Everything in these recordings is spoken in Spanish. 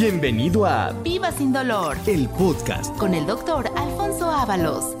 Bienvenido a Viva sin dolor el podcast. con el doctor Alfonso Ábalos.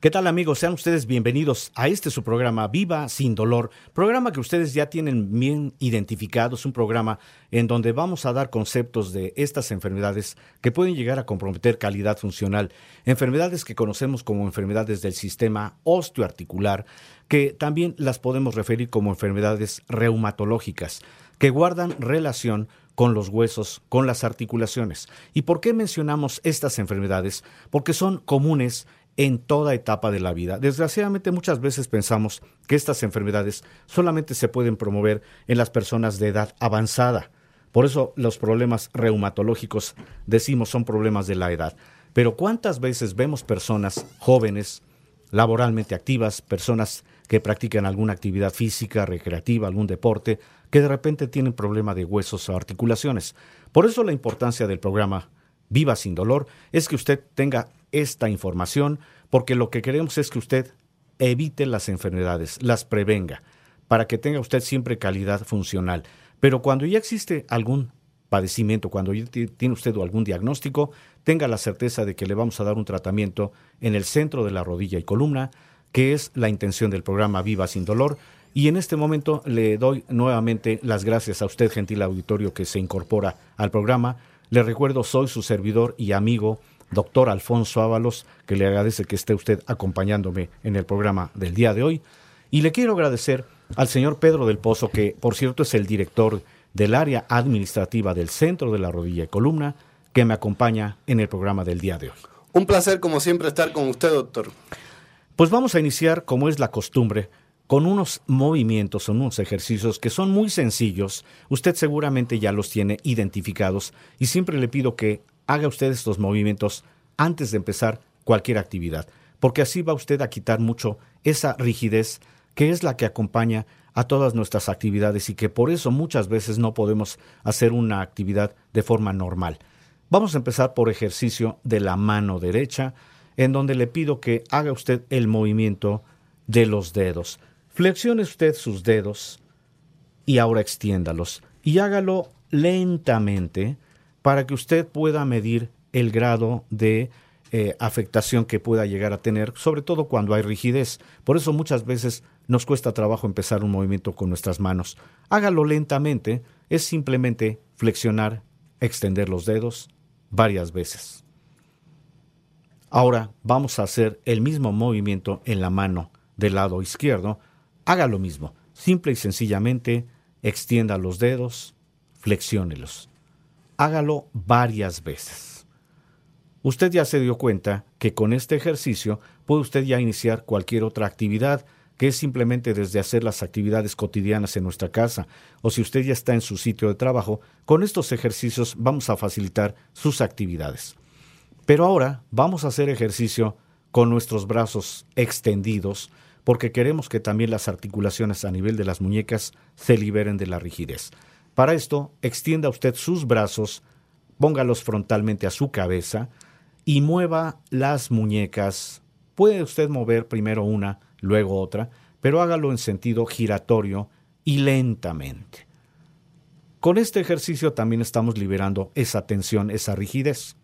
¿Qué tal amigos? Sean ustedes bienvenidos a este su programa Viva sin dolor, programa que ustedes ya tienen bien identificados, un programa en donde vamos a dar conceptos de estas enfermedades que pueden llegar a comprometer calidad funcional, enfermedades que conocemos como enfermedades del sistema osteoarticular, que también las podemos referir como enfermedades reumatológicas, que guardan relación con los huesos, con las articulaciones. ¿Y por qué mencionamos estas enfermedades? Porque son comunes en toda etapa de la vida. Desgraciadamente muchas veces pensamos que estas enfermedades solamente se pueden promover en las personas de edad avanzada. Por eso los problemas reumatológicos decimos son problemas de la edad. Pero ¿cuántas veces vemos personas jóvenes, laboralmente activas, personas que practican alguna actividad física, recreativa, algún deporte, que de repente tienen problema de huesos o articulaciones? Por eso la importancia del programa Viva sin dolor es que usted tenga esta información, porque lo que queremos es que usted evite las enfermedades, las prevenga, para que tenga usted siempre calidad funcional. Pero cuando ya existe algún padecimiento, cuando ya ti- tiene usted algún diagnóstico, tenga la certeza de que le vamos a dar un tratamiento en el centro de la rodilla y columna, que es la intención del programa Viva sin dolor. Y en este momento le doy nuevamente las gracias a usted, gentil auditorio, que se incorpora al programa. Le recuerdo, soy su servidor y amigo, doctor Alfonso Ábalos, que le agradece que esté usted acompañándome en el programa del día de hoy. Y le quiero agradecer al señor Pedro del Pozo, que por cierto es el director del área administrativa del Centro de la Rodilla y Columna, que me acompaña en el programa del día de hoy. Un placer, como siempre, estar con usted, doctor. Pues vamos a iniciar, como es la costumbre, con unos movimientos, son unos ejercicios que son muy sencillos. Usted seguramente ya los tiene identificados y siempre le pido que haga usted estos movimientos antes de empezar cualquier actividad, porque así va usted a quitar mucho esa rigidez que es la que acompaña a todas nuestras actividades y que por eso muchas veces no podemos hacer una actividad de forma normal. Vamos a empezar por ejercicio de la mano derecha, en donde le pido que haga usted el movimiento de los dedos. Flexione usted sus dedos y ahora extiéndalos y hágalo lentamente para que usted pueda medir el grado de eh, afectación que pueda llegar a tener, sobre todo cuando hay rigidez. Por eso muchas veces nos cuesta trabajo empezar un movimiento con nuestras manos. Hágalo lentamente, es simplemente flexionar, extender los dedos varias veces. Ahora vamos a hacer el mismo movimiento en la mano del lado izquierdo. Haga lo mismo. Simple y sencillamente extienda los dedos, flexiónelos. Hágalo varias veces. Usted ya se dio cuenta que con este ejercicio puede usted ya iniciar cualquier otra actividad, que es simplemente desde hacer las actividades cotidianas en nuestra casa, o si usted ya está en su sitio de trabajo, con estos ejercicios vamos a facilitar sus actividades. Pero ahora vamos a hacer ejercicio con nuestros brazos extendidos, porque queremos que también las articulaciones a nivel de las muñecas se liberen de la rigidez. Para esto, extienda usted sus brazos, póngalos frontalmente a su cabeza y mueva las muñecas. Puede usted mover primero una, luego otra, pero hágalo en sentido giratorio y lentamente. Con este ejercicio también estamos liberando esa tensión, esa rigidez.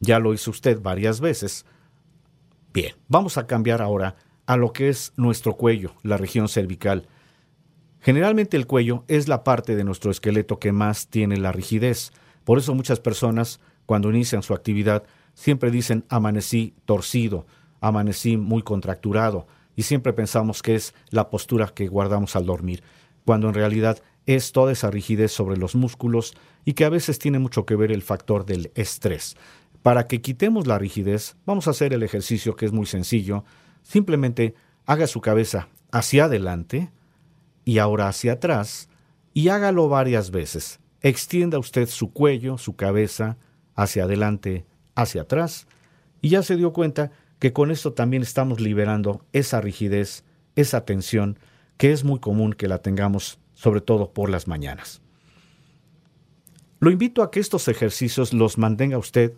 Ya lo hizo usted varias veces. Bien, vamos a cambiar ahora a lo que es nuestro cuello, la región cervical. Generalmente el cuello es la parte de nuestro esqueleto que más tiene la rigidez. Por eso muchas personas, cuando inician su actividad, siempre dicen amanecí torcido, amanecí muy contracturado, y siempre pensamos que es la postura que guardamos al dormir, cuando en realidad es toda esa rigidez sobre los músculos y que a veces tiene mucho que ver el factor del estrés. Para que quitemos la rigidez, vamos a hacer el ejercicio que es muy sencillo. Simplemente haga su cabeza hacia adelante y ahora hacia atrás y hágalo varias veces. extienda usted su cuello, su cabeza, hacia adelante, hacia atrás, y ya se dio cuenta que con esto también estamos liberando esa rigidez, esa tensión, que es muy común que la tengamos, sobre todo por las mañanas. Lo invito a que estos ejercicios los mantenga usted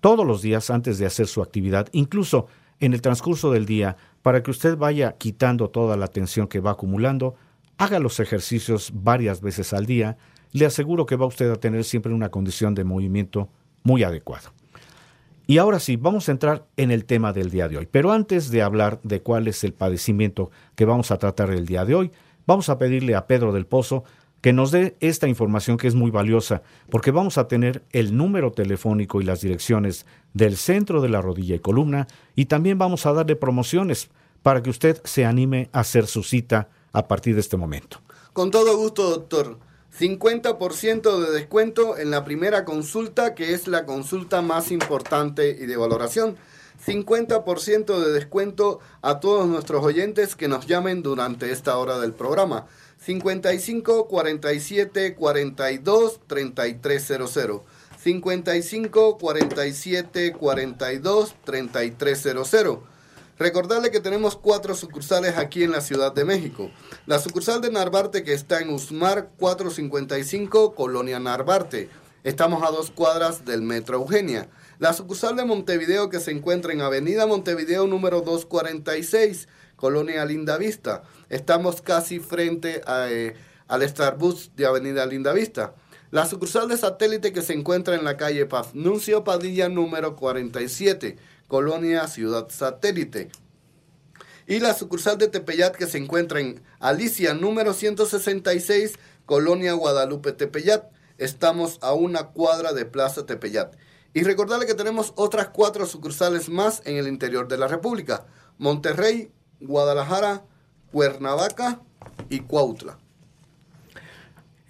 todos los días antes de hacer su actividad, incluso en el transcurso del día, para que usted vaya quitando toda la tensión que va acumulando, haga los ejercicios varias veces al día, le aseguro que va usted a tener siempre una condición de movimiento muy adecuada. Y ahora sí, vamos a entrar en el tema del día de hoy. Pero antes de hablar de cuál es el padecimiento que vamos a tratar el día de hoy, vamos a pedirle a Pedro del Pozo que nos dé esta información que es muy valiosa, porque vamos a tener el número telefónico y las direcciones del centro de la rodilla y columna, y también vamos a darle promociones para que usted se anime a hacer su cita a partir de este momento. Con todo gusto, doctor. 50% de descuento en la primera consulta, que es la consulta más importante y de valoración. 50% de descuento a todos nuestros oyentes que nos llamen durante esta hora del programa. 55 47 42 3300. 55 47 42 3300. Recordarle que tenemos cuatro sucursales aquí en la Ciudad de México. La sucursal de Narvarte que está en Usmar 455, Colonia Narvarte. Estamos a dos cuadras del Metro Eugenia. La sucursal de Montevideo que se encuentra en Avenida Montevideo número 246, Colonia Linda Vista. Estamos casi frente a, eh, al Starbus de Avenida Linda Vista. La sucursal de satélite que se encuentra en la calle Paz Nuncio Padilla número 47. Colonia Ciudad Satélite. Y la sucursal de Tepeyat que se encuentra en Alicia número 166, Colonia Guadalupe Tepeyat. Estamos a una cuadra de Plaza Tepeyat. Y recordarle que tenemos otras cuatro sucursales más en el interior de la República. Monterrey, Guadalajara, Cuernavaca y Cuautla.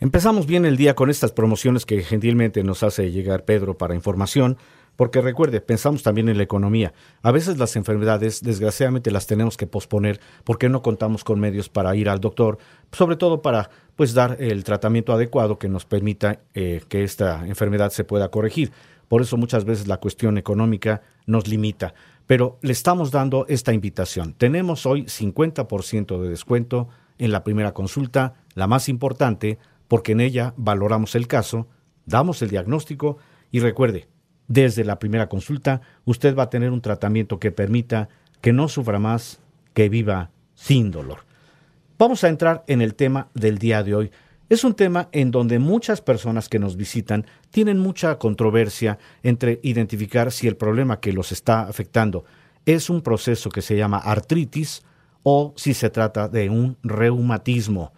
Empezamos bien el día con estas promociones que gentilmente nos hace llegar Pedro para información. Porque recuerde, pensamos también en la economía. A veces las enfermedades, desgraciadamente, las tenemos que posponer porque no contamos con medios para ir al doctor, sobre todo para pues dar el tratamiento adecuado que nos permita eh, que esta enfermedad se pueda corregir. Por eso muchas veces la cuestión económica nos limita. Pero le estamos dando esta invitación. Tenemos hoy 50% de descuento en la primera consulta, la más importante, porque en ella valoramos el caso, damos el diagnóstico y recuerde, desde la primera consulta, usted va a tener un tratamiento que permita que no sufra más, que viva sin dolor. Vamos a entrar en el tema del día de hoy. Es un tema en donde muchas personas que nos visitan tienen mucha controversia entre identificar si el problema que los está afectando es un proceso que se llama artritis o si se trata de un reumatismo,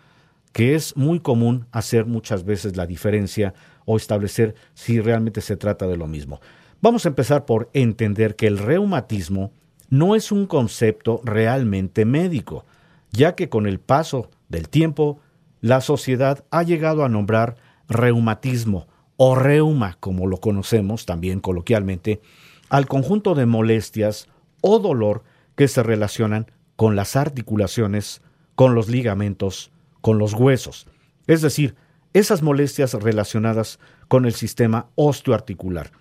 que es muy común hacer muchas veces la diferencia o establecer si realmente se trata de lo mismo. Vamos a empezar por entender que el reumatismo no es un concepto realmente médico, ya que con el paso del tiempo la sociedad ha llegado a nombrar reumatismo o reuma, como lo conocemos también coloquialmente, al conjunto de molestias o dolor que se relacionan con las articulaciones, con los ligamentos, con los huesos. Es decir, esas molestias relacionadas con el sistema osteoarticular.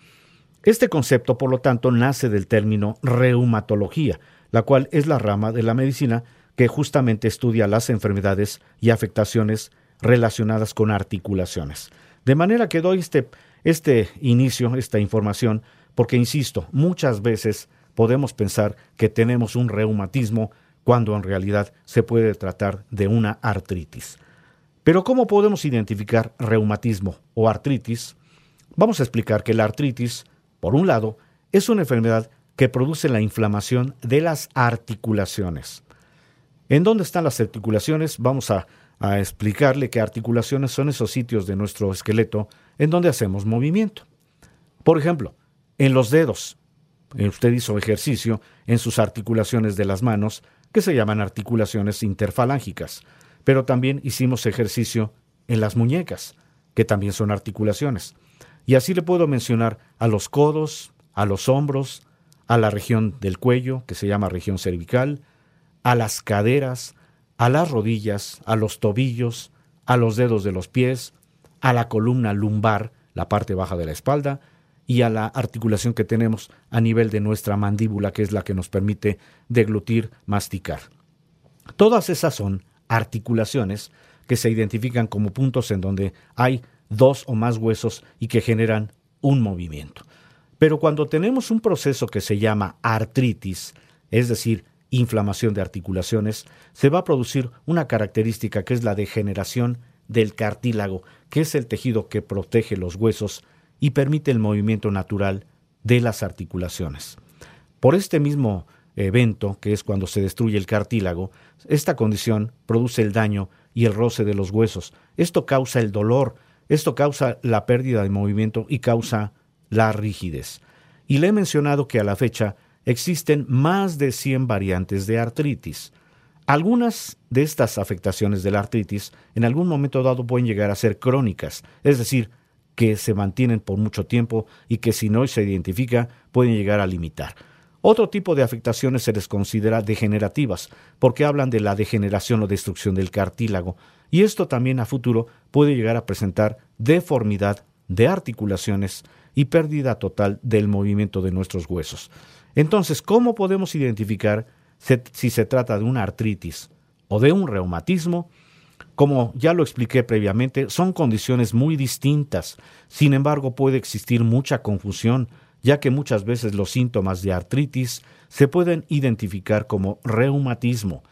Este concepto, por lo tanto, nace del término reumatología, la cual es la rama de la medicina que justamente estudia las enfermedades y afectaciones relacionadas con articulaciones. De manera que doy este, este inicio, esta información, porque, insisto, muchas veces podemos pensar que tenemos un reumatismo cuando en realidad se puede tratar de una artritis. Pero ¿cómo podemos identificar reumatismo o artritis? Vamos a explicar que la artritis, por un lado, es una enfermedad que produce la inflamación de las articulaciones. ¿En dónde están las articulaciones? Vamos a, explicarle que articulaciones son esos sitios de nuestro esqueleto en donde hacemos movimiento. Por ejemplo, en los dedos. Usted hizo ejercicio en sus articulaciones de las manos, que se llaman articulaciones interfalángicas pero también hicimos ejercicio en las muñecas, que también son articulaciones. Y así le puedo mencionar a los codos, a los hombros, a la región del cuello, que se llama región cervical, a las caderas, a las rodillas, a los tobillos, a los dedos de los pies, a la columna lumbar, la parte baja de la espalda, y a la articulación que tenemos a nivel de nuestra mandíbula, que es la que nos permite deglutir, masticar. Todas esas son articulaciones que se identifican como puntos en donde hay dos o más huesos y que generan un movimiento. Pero cuando tenemos un proceso que se llama artritis, es decir, inflamación de articulaciones, se va a producir una característica que es la degeneración del cartílago, que es el tejido que protege los huesos y permite el movimiento natural de las articulaciones. Por este mismo evento, que es cuando se destruye el cartílago, esta condición produce el daño y el roce de los huesos. Esto causa el dolor, esto causa la pérdida de movimiento y causa la rigidez. Y le he mencionado que a la fecha existen más de 100 variantes de artritis. Algunas de estas afectaciones de la artritis en algún momento dado pueden llegar a ser crónicas, es decir, que se mantienen por mucho tiempo y que si no se identifica pueden llegar a limitar. Otro tipo de afectaciones se les considera degenerativas, porque hablan de la degeneración o destrucción del cartílago, y esto también a futuro puede llegar a presentar deformidad de articulaciones y pérdida total del movimiento de nuestros huesos. Entonces, ¿cómo podemos identificar si se trata de una artritis o de un reumatismo? Como ya lo expliqué previamente, son condiciones muy distintas. Sin embargo, puede existir mucha confusión ya que muchas veces los síntomas de artritis se pueden identificar como reumatismo,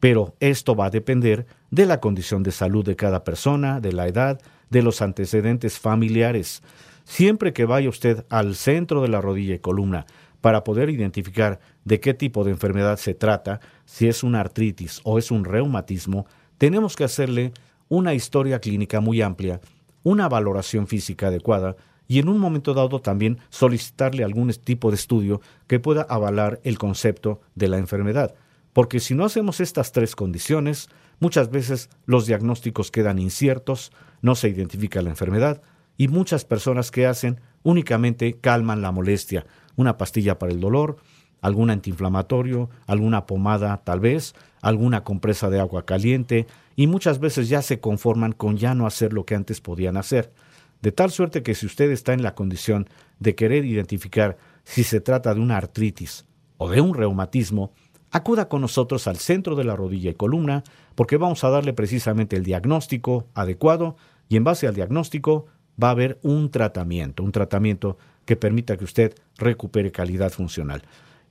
pero esto va a depender de la condición de salud de cada persona, de la edad, de los antecedentes familiares. Siempre que vaya usted al centro de la rodilla y columna para poder identificar de qué tipo de enfermedad se trata, si es una artritis o es un reumatismo, tenemos que hacerle una historia clínica muy amplia, una valoración física adecuada y en un momento dado también solicitarle algún tipo de estudio que pueda avalar el concepto de la enfermedad. Porque si no hacemos estas tres condiciones, muchas veces los diagnósticos quedan inciertos, no se identifica la enfermedad y muchas personas que hacen únicamente calman la molestia, una pastilla para el dolor, algún antiinflamatorio, alguna pomada tal vez, alguna compresa de agua caliente y muchas veces ya se conforman con ya no hacer lo que antes podían hacer. De tal suerte que si usted está en la condición de querer identificar si se trata de una artritis o de un reumatismo, acuda con nosotros al centro de la rodilla y columna porque vamos a darle precisamente el diagnóstico adecuado y en base al diagnóstico va a haber un tratamiento, un tratamiento que permita que usted recupere calidad funcional.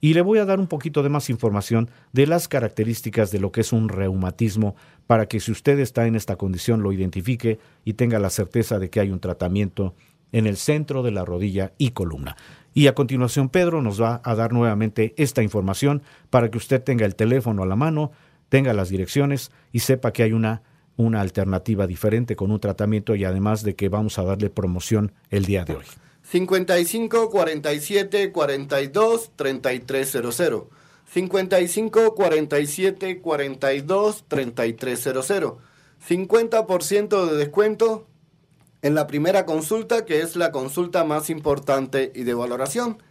Y le voy a dar un poquito de más información de las características de lo que es un reumatismo para que si usted está en esta condición lo identifique y tenga la certeza de que hay un tratamiento en el centro de la rodilla y columna. Y a continuación Pedro nos va a dar nuevamente esta información para que usted tenga el teléfono a la mano, tenga las direcciones y sepa que hay una, una alternativa diferente con un tratamiento y además de que vamos a darle promoción el día de hoy. 55 47 42 3300. 55 47 42 3300. 50% de descuento en la primera consulta, que es la consulta más importante y de valoración.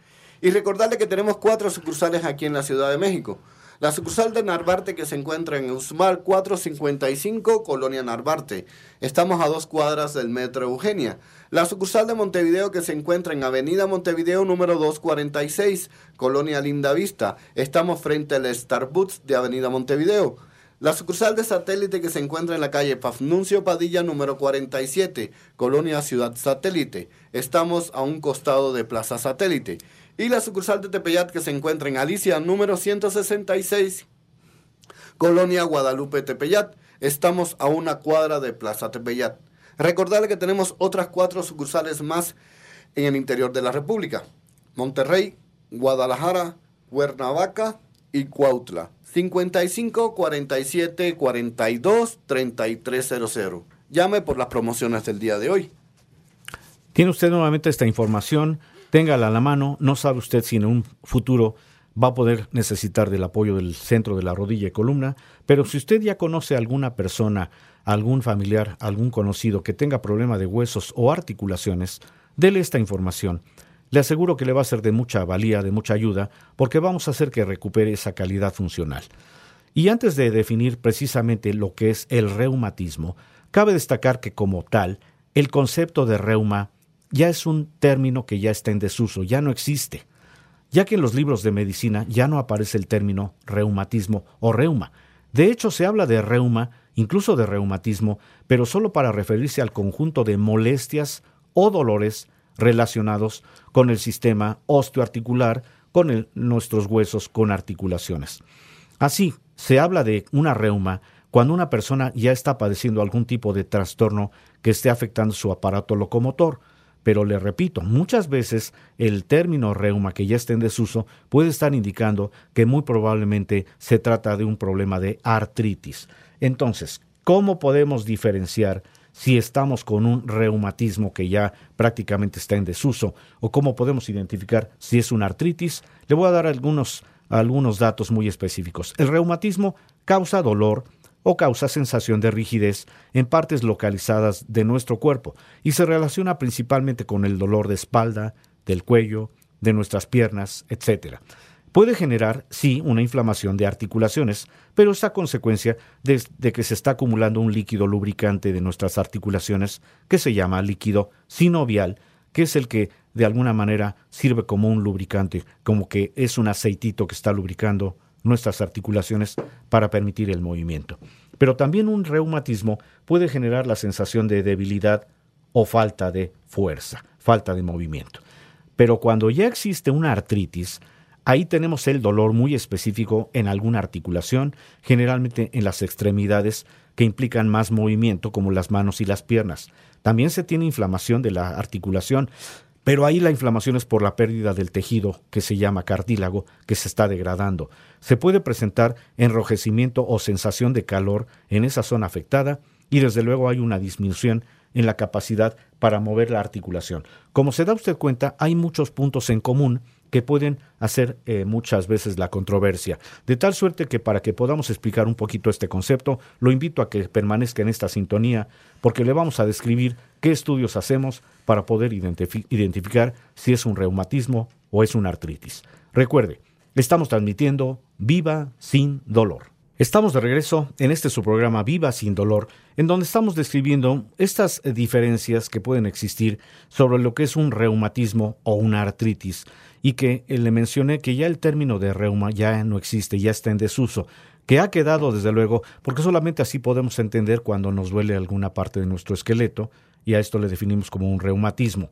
Y recordarle que tenemos cuatro sucursales aquí en la Ciudad de México. La sucursal de Narvarte que se encuentra en Usmar 455, Colonia Narvarte. Estamos a dos cuadras del Metro Eugenia. La sucursal de Montevideo que se encuentra en Avenida Montevideo número 246, Colonia Linda Vista. Estamos frente al Starbucks de Avenida Montevideo. La sucursal de satélite que se encuentra en la calle Pafnuncio Padilla número 47, Colonia Ciudad Satélite. Estamos a un costado de Plaza Satélite y la sucursal de Tepeyat que se encuentra en Alicia número 166, Colonia Guadalupe Tepeyat. Estamos a una cuadra de Plaza Tepeyat. Recordarle que tenemos otras cuatro sucursales más en el interior de la República. Monterrey, Guadalajara, Cuernavaca y Cuautla. 55 47 42 3300. Llame por las promociones del día de hoy. Tiene usted nuevamente esta información téngala a la mano, no sabe usted si en un futuro va a poder necesitar del apoyo del centro de la rodilla y columna, pero si usted ya conoce a alguna persona, algún familiar, algún conocido que tenga problema de huesos o articulaciones, dele esta información. Le aseguro que le va a ser de mucha valía, de mucha ayuda, porque vamos a hacer que recupere esa calidad funcional. Y antes de definir precisamente lo que es el reumatismo, cabe destacar que como tal, el concepto de reuma ya es un término que ya está en desuso, ya no existe, ya que en los libros de medicina ya no aparece el término reumatismo o reuma. De hecho, se habla de reuma, incluso de reumatismo, pero solo para referirse al conjunto de molestias o dolores relacionados con el sistema osteoarticular, con nuestros huesos, con articulaciones. Así, se habla de una reuma cuando una persona ya está padeciendo algún tipo de trastorno que esté afectando su aparato locomotor. Pero le repito, muchas veces el término reuma que ya está en desuso puede estar indicando que muy probablemente se trata de un problema de artritis. Entonces, ¿cómo podemos diferenciar si estamos con un reumatismo que ya prácticamente está en desuso o cómo podemos identificar si es una artritis? Le voy a dar algunos, algunos datos muy específicos. El reumatismo causa dolor, o causa sensación de rigidez en partes localizadas de nuestro cuerpo y se relaciona principalmente con el dolor de espalda, del cuello, de nuestras piernas, etc. Puede generar, sí, una inflamación de articulaciones, pero es a consecuencia de, de, que se está acumulando un líquido lubricante de nuestras articulaciones que se llama líquido sinovial, que es el que de alguna manera sirve como un lubricante, como que es un aceitito que está lubricando nuestras articulaciones para permitir el movimiento. Pero también un reumatismo puede generar la sensación de debilidad o falta de fuerza, falta de movimiento. Pero cuando ya existe una artritis, ahí tenemos el dolor muy específico en alguna articulación, generalmente en las extremidades que implican más movimiento como las manos y las piernas. También se tiene inflamación de la articulación pero ahí la inflamación es por la pérdida del tejido que se llama cartílago, que se está degradando. Se puede presentar enrojecimiento o sensación de calor en esa zona afectada y desde luego hay una disminución en la capacidad para mover la articulación. Como se da usted cuenta, hay muchos puntos en común que pueden hacer eh, muchas veces la controversia. De tal suerte que para que podamos explicar un poquito este concepto, lo invito a que permanezca en esta sintonía, porque le vamos a describir qué estudios hacemos para poder identificar si es un reumatismo o es una artritis. Recuerde, estamos transmitiendo Viva sin dolor. Estamos de regreso en este su programa Viva sin dolor, en donde estamos describiendo estas diferencias que pueden existir sobre lo que es un reumatismo o una artritis y que le mencioné que ya el término de reuma ya no existe, ya está en desuso, que ha quedado desde luego, porque solamente así podemos entender cuando nos duele alguna parte de nuestro esqueleto, y a esto le definimos como un reumatismo.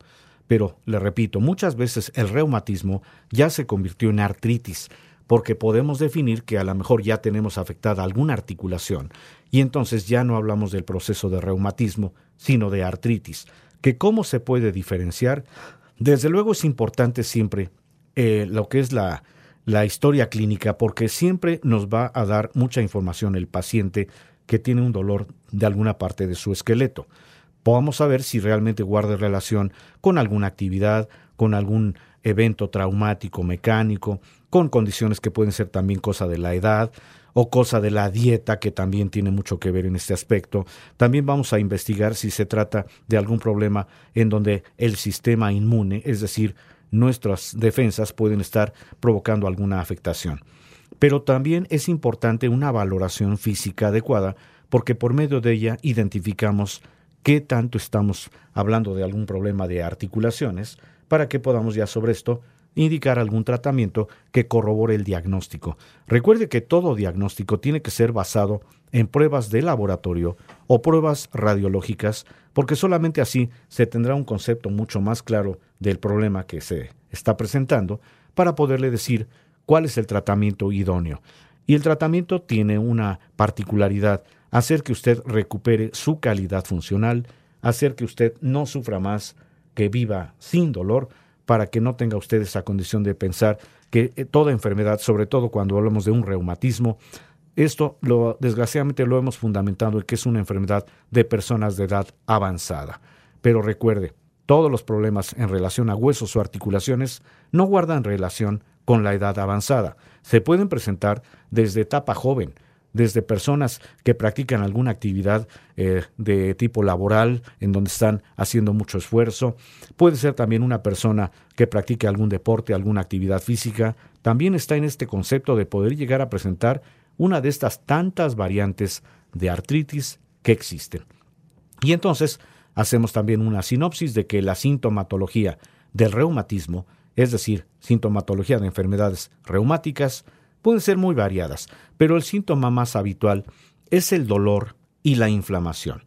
Pero, le repito, muchas veces el reumatismo ya se convirtió en artritis, porque podemos definir que a lo mejor ya tenemos afectada alguna articulación, y entonces ya no hablamos del proceso de reumatismo, sino de artritis. ¿Que cómo se puede diferenciar? Desde luego es importante siempre eh, lo que es la, la historia clínica, porque siempre nos va a dar mucha información el paciente que tiene un dolor de alguna parte de su esqueleto. Podamos saber si realmente guarda relación con alguna actividad, con algún evento traumático mecánico, con condiciones que pueden ser también cosa de la edad o cosa de la dieta, que también tiene mucho que ver en este aspecto. También vamos a investigar si se trata de algún problema en donde el sistema inmune, es decir, nuestras defensas pueden estar provocando alguna afectación. Pero también es importante una valoración física adecuada porque por medio de ella identificamos qué tanto estamos hablando de algún problema de articulaciones para que podamos ya sobre esto indicar algún tratamiento que corrobore el diagnóstico. Recuerde que todo diagnóstico tiene que ser basado en pruebas de laboratorio o pruebas radiológicas, porque solamente así se tendrá un concepto mucho más claro del problema que se está presentando para poderle decir cuál es el tratamiento idóneo. Y el tratamiento tiene una particularidad, hacer que usted recupere su calidad funcional, hacer que usted no sufra más, que viva sin dolor, para que no tenga usted esa condición de pensar que eh, toda enfermedad, sobre todo cuando hablamos de un reumatismo, esto lo, desgraciadamente lo hemos fundamentado en que es una enfermedad de personas de edad avanzada. Pero recuerde, todos los problemas en relación a huesos o articulaciones no guardan relación con la edad avanzada. Se pueden presentar desde etapa joven, desde personas que practican alguna actividad eh, de tipo laboral, en donde están haciendo mucho esfuerzo. Puede ser también una persona que practique algún deporte, alguna actividad física. También está en este concepto de poder llegar a presentar una de estas tantas variantes de artritis que existen. Y entonces hacemos también una sinopsis de que la sintomatología del reumatismo, es decir, sintomatología de enfermedades reumáticas, pueden ser muy variadas, pero el síntoma más habitual es el dolor y la inflamación.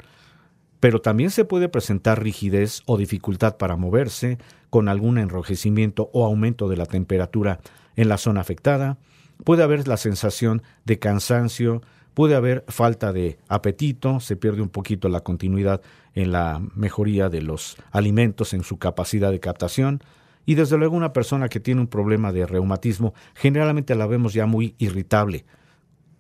Pero también se puede presentar rigidez o dificultad para moverse, con algún enrojecimiento o aumento de la temperatura en la zona afectada, puede haber la sensación de cansancio, puede haber falta de apetito, se pierde un poquito la continuidad en la mejoría de los alimentos, en su capacidad de captación, y desde luego una persona que tiene un problema de reumatismo generalmente la vemos ya muy irritable,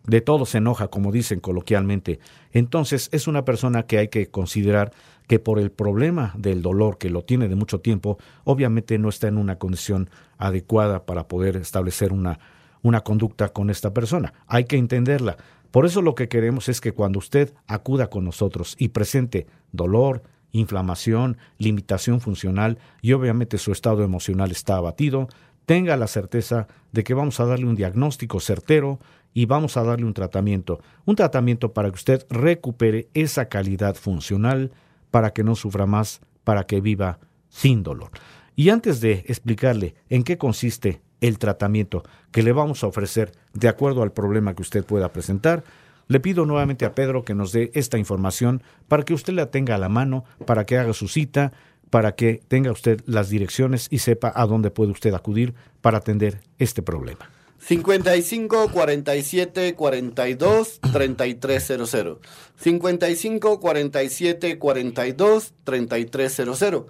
de todo se enoja, como dicen coloquialmente. Entonces es una persona que hay que considerar que por el problema del dolor que lo tiene de mucho tiempo, obviamente no está en una condición adecuada para poder establecer una, una conducta con esta persona. Hay que entenderla. Por eso lo que queremos es que cuando usted acuda con nosotros y presente dolor, inflamación, limitación funcional y obviamente su estado emocional está abatido, tenga la certeza de que vamos a darle un diagnóstico certero y vamos a darle un tratamiento, un tratamiento para que usted recupere esa calidad funcional, para que no sufra más, para que viva sin dolor. Y antes de explicarle en qué consiste el tratamiento que le vamos a ofrecer de acuerdo al problema que usted pueda presentar, le pido nuevamente a Pedro que nos dé esta información para que usted la tenga a la mano, para que haga su cita, para que tenga usted las direcciones y sepa a dónde puede usted acudir para atender este problema. 55 47 42 3300. 55 47 42 3300.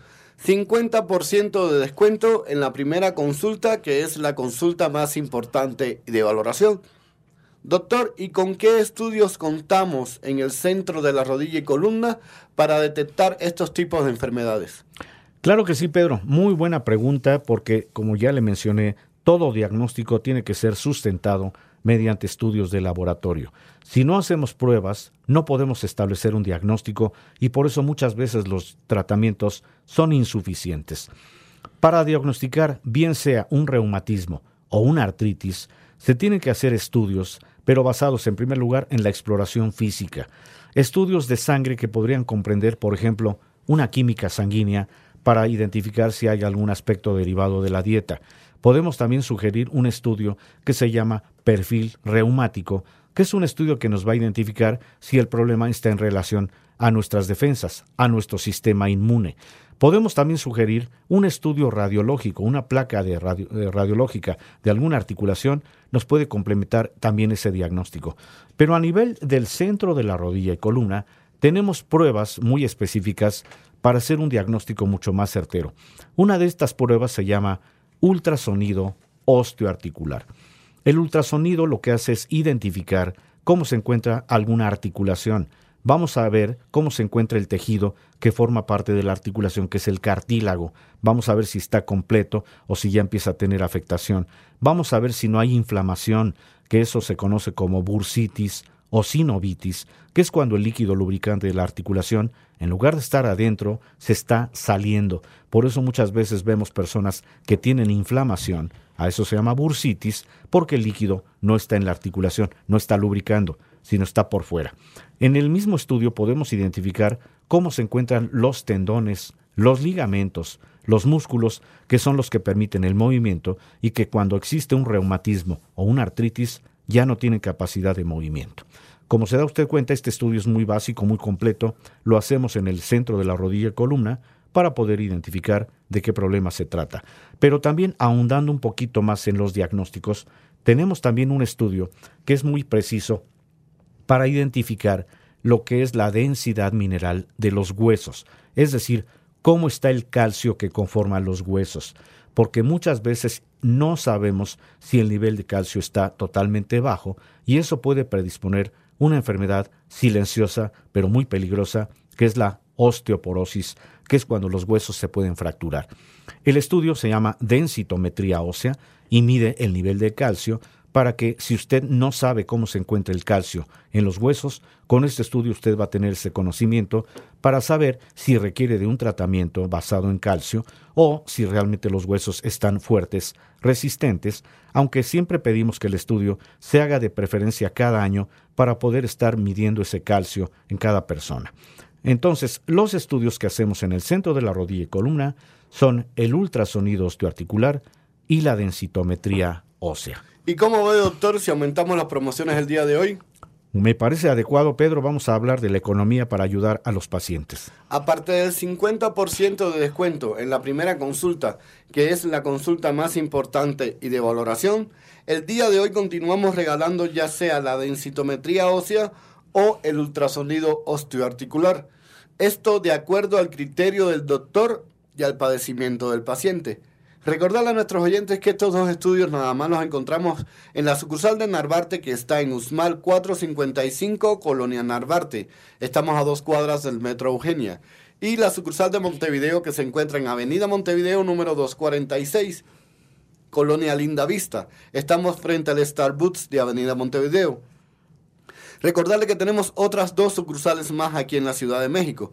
50% de descuento en la primera consulta, que es la consulta más importante de valoración. Doctor, ¿y con qué estudios contamos en el centro de la rodilla y columna para detectar estos tipos de enfermedades? Claro que sí, Pedro. Muy buena pregunta porque, como ya le mencioné, todo diagnóstico tiene que ser sustentado mediante estudios de laboratorio. Si no hacemos pruebas, no podemos establecer un diagnóstico y por eso muchas veces los tratamientos son insuficientes. Para diagnosticar bien sea un reumatismo o una artritis, se tienen que hacer estudios, pero basados en primer lugar en la exploración física. Estudios de sangre que podrían comprender, por ejemplo, una química sanguínea para identificar si hay algún aspecto derivado de la dieta podemos también sugerir un estudio que se llama perfil reumático, que es un estudio que nos va a identificar si el problema está en relación a nuestras defensas, a nuestro sistema inmune. Podemos también sugerir un estudio radiológico, una placa de radiológica de alguna articulación nos puede complementar también ese diagnóstico. Pero a nivel del centro de la rodilla y columna, tenemos pruebas muy específicas para hacer un diagnóstico mucho más certero. Una de estas pruebas se llama ultrasonido osteoarticular. El ultrasonido lo que hace es identificar cómo se encuentra alguna articulación. Vamos a ver cómo se encuentra el tejido que forma parte de la articulación, que es el cartílago. Vamos a ver si está completo o si ya empieza a tener afectación. Vamos a ver si no hay inflamación, que eso se conoce como bursitis o sinovitis, que es cuando el líquido lubricante de la articulación, en lugar de estar adentro, se está saliendo. Por eso muchas veces vemos personas que tienen inflamación, a eso se llama bursitis, porque el líquido no está en la articulación, no está lubricando, sino está por fuera. En el mismo estudio podemos identificar cómo se encuentran los tendones, los ligamentos, los músculos, que son los que permiten el movimiento y que cuando existe un reumatismo o una artritis ya no tienen capacidad de movimiento. Como se da usted cuenta, este estudio es muy básico, muy completo. Lo hacemos en el centro de la rodilla y columna para poder identificar de qué problema se trata. Pero también ahondando un poquito más en los diagnósticos, tenemos también un estudio que es muy preciso para identificar lo que es la densidad mineral de los huesos, es decir, cómo está el calcio que conforma los huesos porque muchas veces no sabemos si el nivel de calcio está totalmente bajo y eso puede predisponer una enfermedad silenciosa pero muy peligrosa que es la osteoporosis, que es cuando los huesos se pueden fracturar. El estudio se llama densitometría ósea y mide el nivel de calcio para que si usted no sabe cómo se encuentra el calcio en los huesos, con este estudio usted va a tener ese conocimiento para saber si requiere de un tratamiento basado en calcio o si realmente los huesos están fuertes, resistentes, aunque siempre pedimos que el estudio se haga de preferencia cada año para poder estar midiendo ese calcio en cada persona. Entonces, los estudios que hacemos en el centro de la rodilla y columna son el ultrasonido osteoarticular y la densitometría ósea. ¿Y cómo ve, doctor, si aumentamos las promociones el día de hoy? Me parece adecuado, Pedro, vamos a hablar de la economía para ayudar a los pacientes. Aparte del 50% de descuento en la primera consulta, que es la consulta más importante y de valoración, el día de hoy continuamos regalando ya sea la densitometría ósea o el ultrasonido osteoarticular. Esto de acuerdo al criterio del doctor y al padecimiento del paciente. Recordarle a nuestros oyentes que estos dos estudios nada más los encontramos en la sucursal de Narvarte que está en Usmal 455, Colonia Narvarte. Estamos a dos cuadras del Metro Eugenia. Y la sucursal de Montevideo que se encuentra en Avenida Montevideo número 246, Colonia Linda Vista. Estamos frente al Starbucks de Avenida Montevideo. Recordarle que tenemos otras dos sucursales más aquí en la Ciudad de México.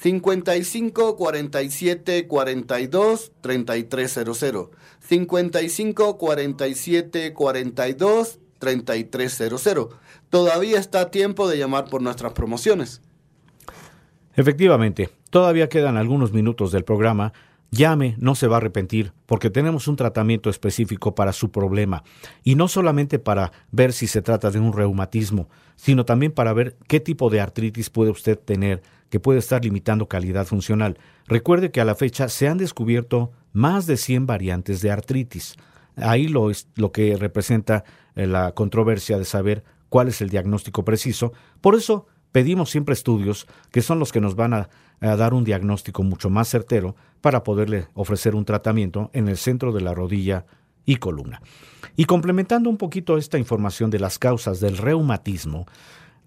55 47 42 3300. 55 47 42 3300. Todavía está a tiempo de llamar por nuestras promociones. Efectivamente, todavía quedan algunos minutos del programa. Llame, no se va a arrepentir, porque tenemos un tratamiento específico para su problema, y no solamente para ver si se trata de un reumatismo, sino también para ver qué tipo de artritis puede usted tener que puede estar limitando calidad funcional. Recuerde que a la fecha se han descubierto más de 100 variantes de artritis. Ahí lo, es, lo que representa eh, la controversia de saber cuál es el diagnóstico preciso. Por eso pedimos siempre estudios que son los que nos van a, a dar un diagnóstico mucho más certero para poderle ofrecer un tratamiento en el centro de la rodilla y columna. Y complementando un poquito esta información de las causas del reumatismo,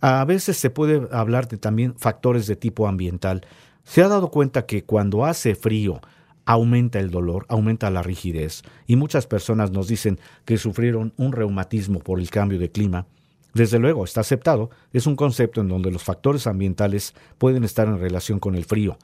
a veces se puede hablar de también factores de tipo ambiental. Se ha dado cuenta que cuando hace frío aumenta el dolor, aumenta la rigidez y muchas personas nos dicen que sufrieron un reumatismo por el cambio de clima. Desde luego, está aceptado, es un concepto en donde los factores ambientales pueden estar en relación con el frío.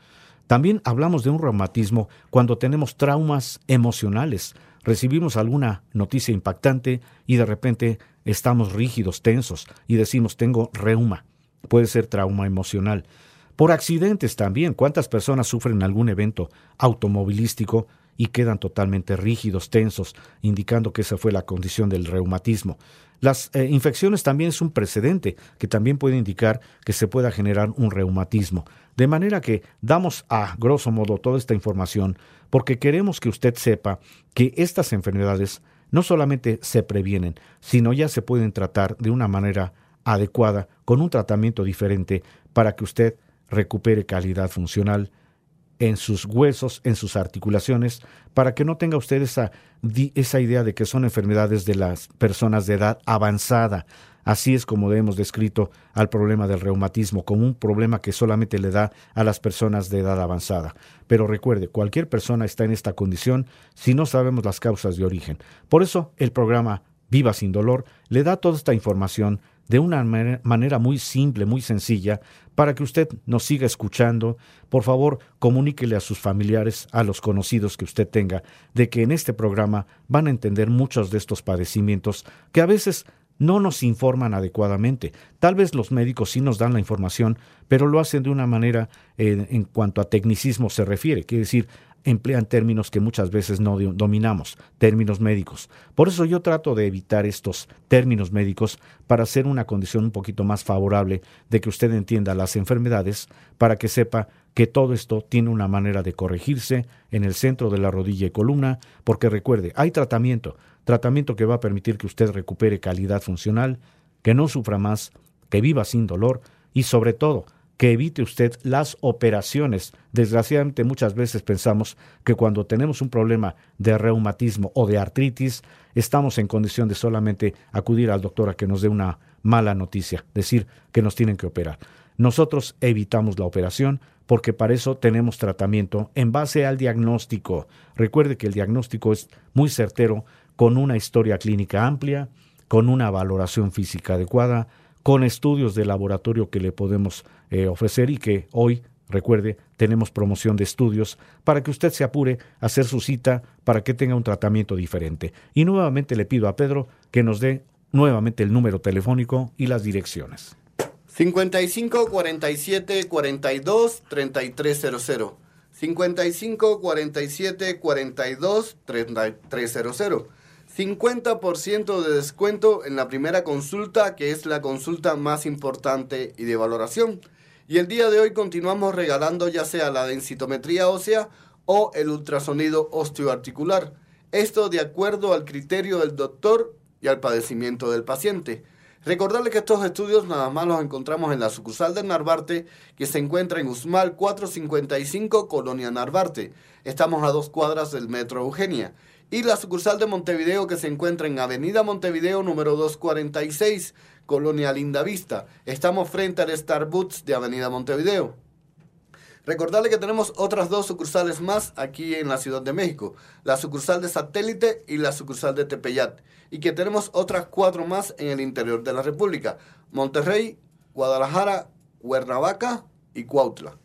También hablamos de un reumatismo cuando tenemos traumas emocionales, recibimos alguna noticia impactante y de repente estamos rígidos, tensos y decimos tengo reuma. Puede ser trauma emocional. Por accidentes también. ¿Cuántas personas sufren algún evento automovilístico y quedan totalmente rígidos, tensos, indicando que esa fue la condición del reumatismo? Las eh, infecciones también es un precedente que también puede indicar que se pueda generar un reumatismo. De manera que damos a grosso modo toda esta información porque queremos que usted sepa que estas enfermedades no solamente se previenen, sino ya se pueden tratar de una manera adecuada, con un tratamiento diferente, para que usted recupere calidad funcional en sus huesos, en sus articulaciones, para que no tenga usted esa, esa idea de que son enfermedades de las personas de edad avanzada. Así es como hemos descrito al problema del reumatismo, como un problema que solamente le da a las personas de edad avanzada. Pero recuerde, cualquier persona está en esta condición si no sabemos las causas de origen. Por eso el programa Viva sin dolor le da toda esta información de una manera muy simple, muy sencilla, para que usted nos siga escuchando. Por favor, comuníquele a sus familiares, a los conocidos que usted tenga, de que en este programa van a entender muchos de estos padecimientos que a veces no nos informan adecuadamente. Tal vez los médicos sí nos dan la información, pero lo hacen de una manera en cuanto a tecnicismo se refiere, quiere decir, emplean términos que muchas veces no dominamos, términos médicos. Por eso yo trato de evitar estos términos médicos para hacer una condición un poquito más favorable de que usted entienda las enfermedades, para que sepa que todo esto tiene una manera de corregirse en el centro de la rodilla y columna, porque recuerde, hay tratamiento, tratamiento que va a permitir que usted recupere calidad funcional, que no sufra más, que viva sin dolor y sobre todo que evite usted las operaciones. Desgraciadamente muchas veces pensamos que cuando tenemos un problema de reumatismo o de artritis, estamos en condición de solamente acudir al doctor a que nos dé una mala noticia, decir que nos tienen que operar. Nosotros evitamos la operación porque para eso tenemos tratamiento en base al diagnóstico. Recuerde que el diagnóstico es muy certero con una historia clínica amplia, con una valoración física adecuada, con estudios de laboratorio que le podemos eh, ofrecer y que hoy, recuerde, tenemos promoción de estudios para que usted se apure a hacer su cita para que tenga un tratamiento diferente. Y nuevamente le pido a Pedro que nos dé nuevamente el número telefónico y las direcciones. 55 47 42 3300. 55 47 42 3300. 50% de descuento en la primera consulta, que es la consulta más importante y de valoración. Y el día de hoy continuamos regalando ya sea la densitometría ósea o el ultrasonido osteoarticular. Esto de acuerdo al criterio del doctor y al padecimiento del paciente. Recordarle que estos estudios nada más los encontramos en la sucursal de Narvarte, que se encuentra en Usmal 455, Colonia Narvarte. Estamos a dos cuadras del Metro Eugenia. Y la sucursal de Montevideo, que se encuentra en Avenida Montevideo número 246, Colonia Linda Vista. Estamos frente al Starbucks de Avenida Montevideo. Recordarle que tenemos otras dos sucursales más aquí en la Ciudad de México, la sucursal de Satélite y la sucursal de Tepeyat, y que tenemos otras cuatro más en el interior de la República, Monterrey, Guadalajara, Cuernavaca y Cuautla.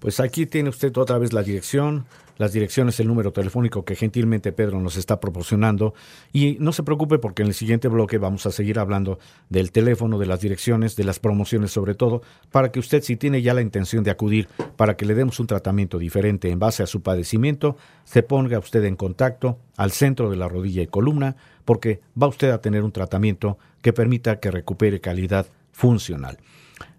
Pues aquí tiene usted otra vez la dirección, las direcciones, el número telefónico que gentilmente Pedro nos está proporcionando. Y no se preocupe porque en el siguiente bloque vamos a seguir hablando del teléfono, de las direcciones, de las promociones sobre todo, para que usted si tiene ya la intención de acudir para que le demos un tratamiento diferente en base a su padecimiento, se ponga usted en contacto al centro de la rodilla y columna, porque va usted a tener un tratamiento que permita que recupere calidad funcional.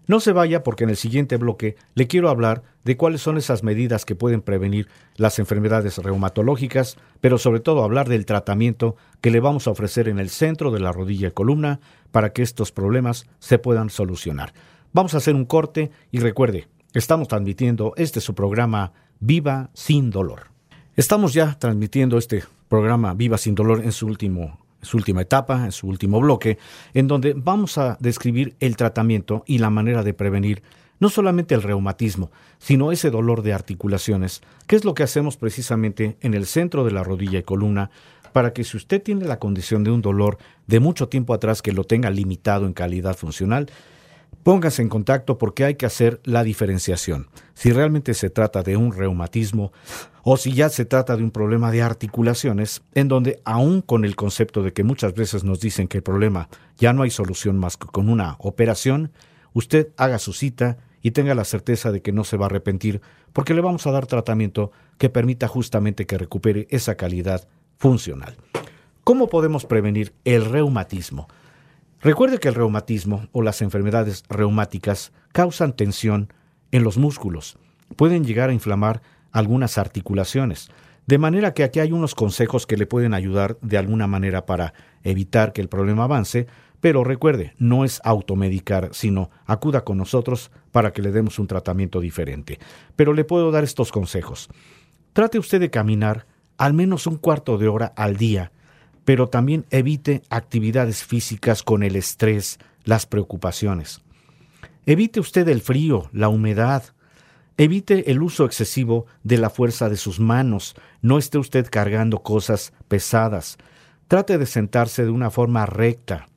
No se vaya porque en el siguiente bloque le quiero hablar de cuáles son esas medidas que pueden prevenir las enfermedades reumatológicas, pero sobre todo hablar del tratamiento que le vamos a ofrecer en el centro de la rodilla y columna para que estos problemas se puedan solucionar. Vamos a hacer un corte y recuerde, estamos transmitiendo este su programa Viva sin dolor. Estamos ya transmitiendo este programa Viva sin dolor en su último su última etapa, en su último bloque, en donde vamos a describir el tratamiento y la manera de prevenir no solamente el reumatismo, sino ese dolor de articulaciones, que es lo que hacemos precisamente en el centro de la rodilla y columna, para que si usted tiene la condición de un dolor de mucho tiempo atrás que lo tenga limitado en calidad funcional, Póngase en contacto porque hay que hacer la diferenciación. Si realmente se trata de un reumatismo o si ya se trata de un problema de articulaciones, en donde aún con el concepto de que muchas veces nos dicen que el problema ya no hay solución más que con una operación, usted haga su cita y tenga la certeza de que no se va a arrepentir porque le vamos a dar tratamiento que permita justamente que recupere esa calidad funcional. ¿Cómo podemos prevenir el reumatismo? Recuerde que el reumatismo o las enfermedades reumáticas causan tensión en los músculos. Pueden llegar a inflamar algunas articulaciones. De manera que aquí hay unos consejos que le pueden ayudar de alguna manera para evitar que el problema avance, pero recuerde, no es automedicar, sino acuda con nosotros para que le demos un tratamiento diferente. Pero le puedo dar estos consejos. Trate usted de caminar al menos un cuarto de hora al día pero también evite actividades físicas con el estrés, las preocupaciones. Evite usted el frío, la humedad. Evite el uso excesivo de la fuerza de sus manos. No esté usted cargando cosas pesadas. Trate de sentarse de una forma recta.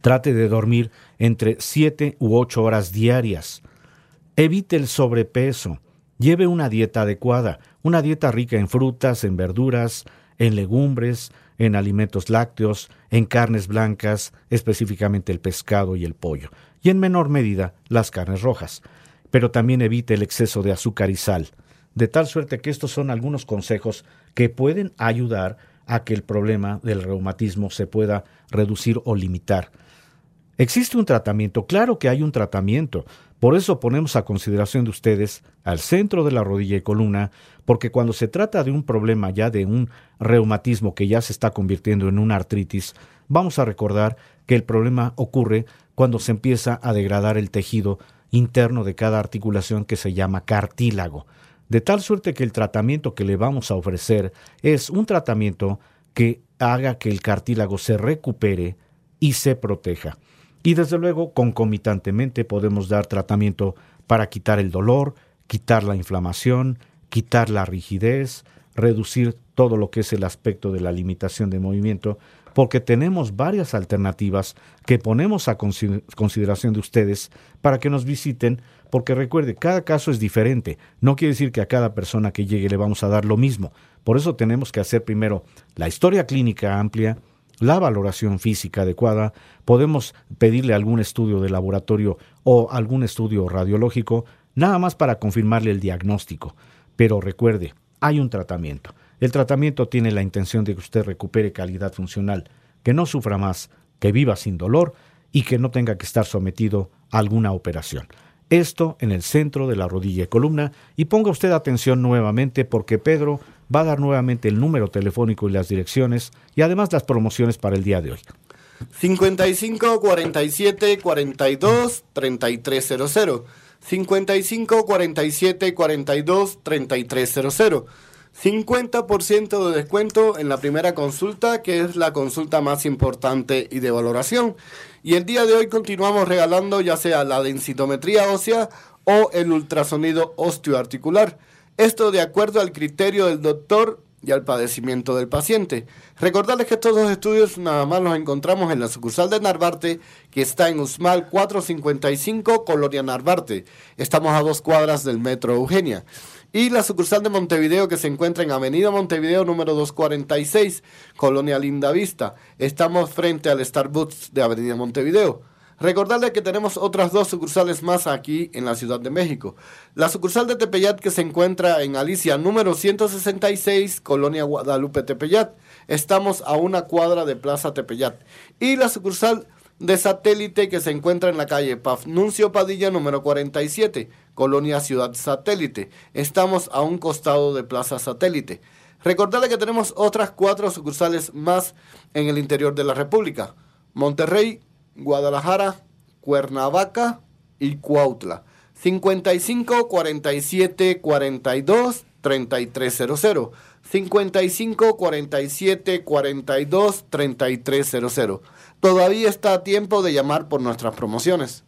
Trate de dormir entre siete u ocho horas diarias. Evite el sobrepeso. Lleve una dieta adecuada, una dieta rica en frutas, en verduras, en legumbres, en alimentos lácteos, en carnes blancas, específicamente el pescado y el pollo, y en menor medida las carnes rojas. Pero también evite el exceso de azúcar y sal, de tal suerte que estos son algunos consejos que pueden ayudar a que el problema del reumatismo se pueda reducir o limitar. ¿Existe un tratamiento? Claro que hay un tratamiento. Por eso ponemos a consideración de ustedes al centro de la rodilla y columna, porque cuando se trata de un problema ya de un reumatismo que ya se está convirtiendo en una artritis, vamos a recordar que el problema ocurre cuando se empieza a degradar el tejido interno de cada articulación que se llama cartílago. De tal suerte que el tratamiento que le vamos a ofrecer es un tratamiento que haga que el cartílago se recupere y se proteja. Y desde luego, concomitantemente podemos dar tratamiento para quitar el dolor, quitar la inflamación, quitar la rigidez, reducir todo lo que es el aspecto de la limitación de movimiento, porque tenemos varias alternativas que ponemos a consideración de ustedes para que nos visiten, porque recuerde, cada caso es diferente. No quiere decir que a cada persona que llegue le vamos a dar lo mismo. Por eso tenemos que hacer primero la historia clínica amplia, la valoración física adecuada, podemos pedirle algún estudio de laboratorio o algún estudio radiológico, nada más para confirmarle el diagnóstico. Pero recuerde, hay un tratamiento. El tratamiento tiene la intención de que usted recupere calidad funcional, que no sufra más, que viva sin dolor y que no tenga que estar sometido a alguna operación. Esto en el centro de la rodilla y columna y ponga usted atención nuevamente porque Pedro va a dar nuevamente el número telefónico y las direcciones y además las promociones para el día de hoy. 55 47 42 3300 55 47 42 3300 50% de descuento en la primera consulta, que es la consulta más importante y de valoración. Y el día de hoy continuamos regalando ya sea la densitometría ósea o el ultrasonido osteoarticular. Esto de acuerdo al criterio del doctor y al padecimiento del paciente. Recordarles que estos dos estudios nada más los encontramos en la sucursal de Narvarte, que está en Usmal 455, Colonia Narvarte. Estamos a dos cuadras del Metro Eugenia y la sucursal de Montevideo que se encuentra en Avenida Montevideo número 246, Colonia Linda Vista. Estamos frente al Starbucks de Avenida Montevideo. Recordarle que tenemos otras dos sucursales más aquí en la Ciudad de México. La sucursal de Tepeyat que se encuentra en Alicia número 166, Colonia Guadalupe Tepeyat. Estamos a una cuadra de Plaza Tepeyat. Y la sucursal de satélite que se encuentra en la calle Pafnuncio Padilla número 47, Colonia Ciudad Satélite. Estamos a un costado de Plaza Satélite. Recordarle que tenemos otras cuatro sucursales más en el interior de la República. Monterrey, Guadalajara, Cuernavaca y Cuautla. 55 47 42 3300. 55 47 42 3300. Todavía está a tiempo de llamar por nuestras promociones.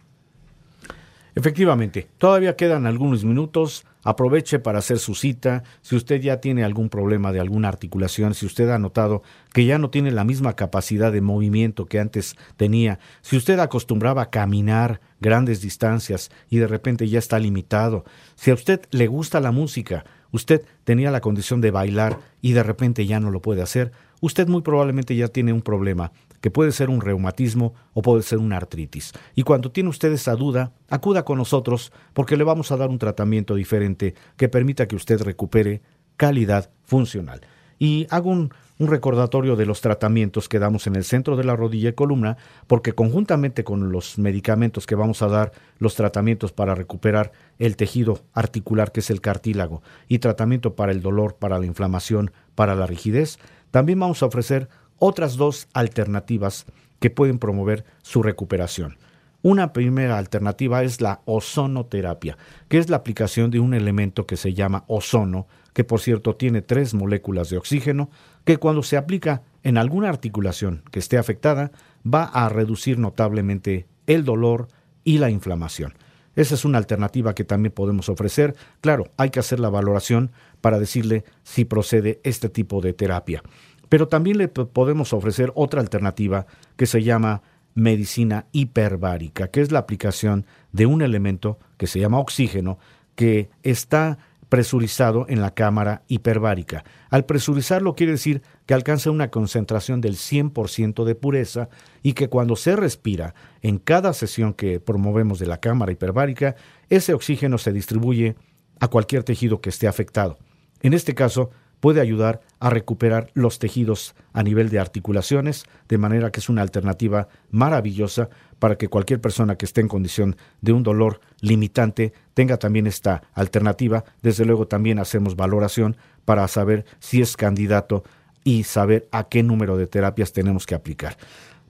Efectivamente, todavía quedan algunos minutos. Aproveche para hacer su cita. Si usted ya tiene algún problema de alguna articulación, si usted ha notado que ya no tiene la misma capacidad de movimiento que antes tenía, si usted acostumbraba a caminar grandes distancias y de repente ya está limitado, si a usted le gusta la música, usted tenía la condición de bailar y de repente ya no lo puede hacer, usted muy probablemente ya tiene un problema que puede ser un reumatismo o puede ser una artritis. Y cuando tiene usted esa duda, acuda con nosotros porque le vamos a dar un tratamiento diferente que permita que usted recupere calidad funcional. Y hago un, recordatorio de los tratamientos que damos en el centro de la rodilla y columna, porque conjuntamente con los medicamentos que vamos a dar, los tratamientos para recuperar el tejido articular que es el cartílago y tratamiento para el dolor, para la inflamación, para la rigidez, también vamos a ofrecer otras dos alternativas que pueden promover su recuperación. Una primera alternativa es la ozonoterapia, que es la aplicación de un elemento que se llama ozono, que por cierto tiene tres moléculas de oxígeno, que cuando se aplica en alguna articulación que esté afectada, va a reducir notablemente el dolor y la inflamación. Esa es una alternativa que también podemos ofrecer. Claro, hay que hacer la valoración para decirle si procede este tipo de terapia. Pero también le podemos ofrecer otra alternativa que se llama medicina hiperbárica, que es la aplicación de un elemento que se llama oxígeno, que está presurizado en la cámara hiperbárica. Al presurizarlo quiere decir que alcanza una concentración del 100% de pureza y que cuando se respira en cada sesión que promovemos de la cámara hiperbárica, ese oxígeno se distribuye a cualquier tejido que esté afectado. En este caso, puede ayudar a recuperar los tejidos a nivel de articulaciones, de manera que es una alternativa maravillosa para que cualquier persona que esté en condición de un dolor limitante tenga también esta alternativa. Desde luego también hacemos valoración para saber si es candidato y saber a qué número de terapias tenemos que aplicar.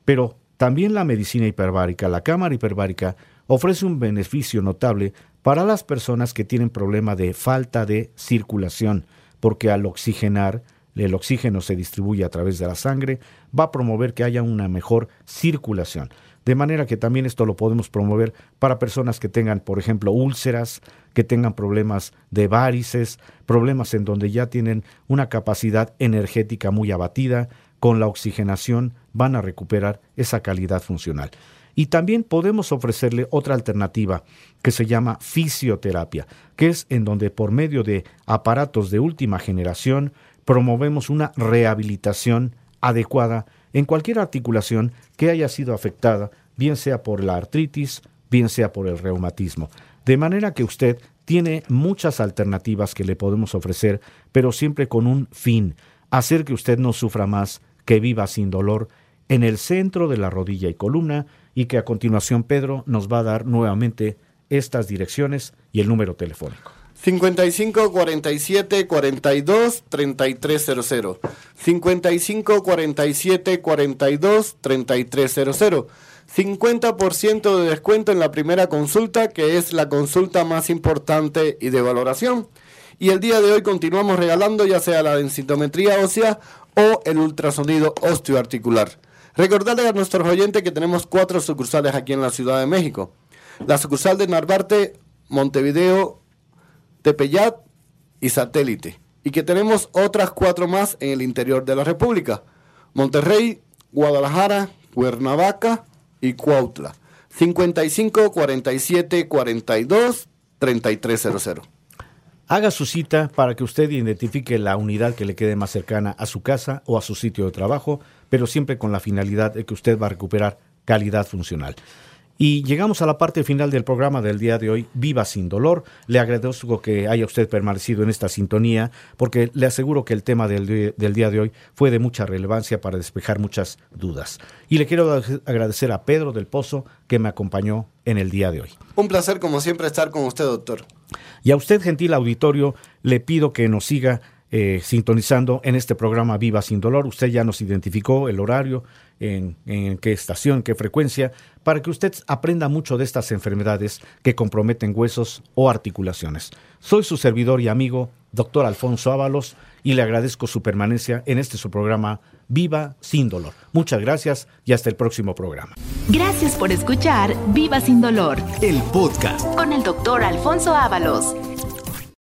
Pero también la medicina hiperbárica, la cámara hiperbárica, ofrece un beneficio notable para las personas que tienen problema de falta de circulación porque al oxigenar el oxígeno se distribuye a través de la sangre, va a promover que haya una mejor circulación. De manera que también esto lo podemos promover para personas que tengan, por ejemplo, úlceras, que tengan problemas de varices, problemas en donde ya tienen una capacidad energética muy abatida, con la oxigenación van a recuperar esa calidad funcional. Y también podemos ofrecerle otra alternativa que se llama fisioterapia, que es en donde por medio de aparatos de última generación promovemos una rehabilitación adecuada en cualquier articulación que haya sido afectada, bien sea por la artritis, bien sea por el reumatismo. De manera que usted tiene muchas alternativas que le podemos ofrecer, pero siempre con un fin, hacer que usted no sufra más, que viva sin dolor, en el centro de la rodilla y columna, y que a continuación Pedro nos va a dar nuevamente estas direcciones y el número telefónico. 55 47 42 3300. 55 47 42 3300. 50% de descuento en la primera consulta, que es la consulta más importante y de valoración. Y el día de hoy continuamos regalando ya sea la densitometría ósea o el ultrasonido osteoarticular. Recordarle a nuestros oyentes que tenemos cuatro sucursales aquí en la Ciudad de México. La sucursal de Narvarte, Montevideo, Tepeyat y Satélite. Y que tenemos otras cuatro más en el interior de la República. Monterrey, Guadalajara, Cuernavaca y Cuautla. 55 47 42 3300. Haga su cita para que usted identifique la unidad que le quede más cercana a su casa o a su sitio de trabajo, pero siempre con la finalidad de que usted va a recuperar calidad funcional. Y llegamos a la parte final del programa del día de hoy, Viva sin dolor. Le agradezco que haya usted permanecido en esta sintonía, porque le aseguro que el tema del, del, día de hoy fue de mucha relevancia para despejar muchas dudas. Y le quiero agradecer a Pedro del Pozo que me acompañó en el día de hoy. Un placer, como siempre, estar con usted, doctor. Y a usted, gentil auditorio, le pido que nos siga eh, sintonizando en este programa Viva sin Dolor. Usted ya nos identificó el horario, en, en, qué estación, en qué frecuencia, para que usted aprenda mucho de estas enfermedades que comprometen huesos o articulaciones. Soy su servidor y amigo, doctor Alfonso Ábalos, y le agradezco su permanencia en este su programa Viva sin Dolor. Muchas gracias y hasta el próximo programa. Gracias por escuchar Viva sin Dolor, el podcast con el doctor Alfonso Ábalos.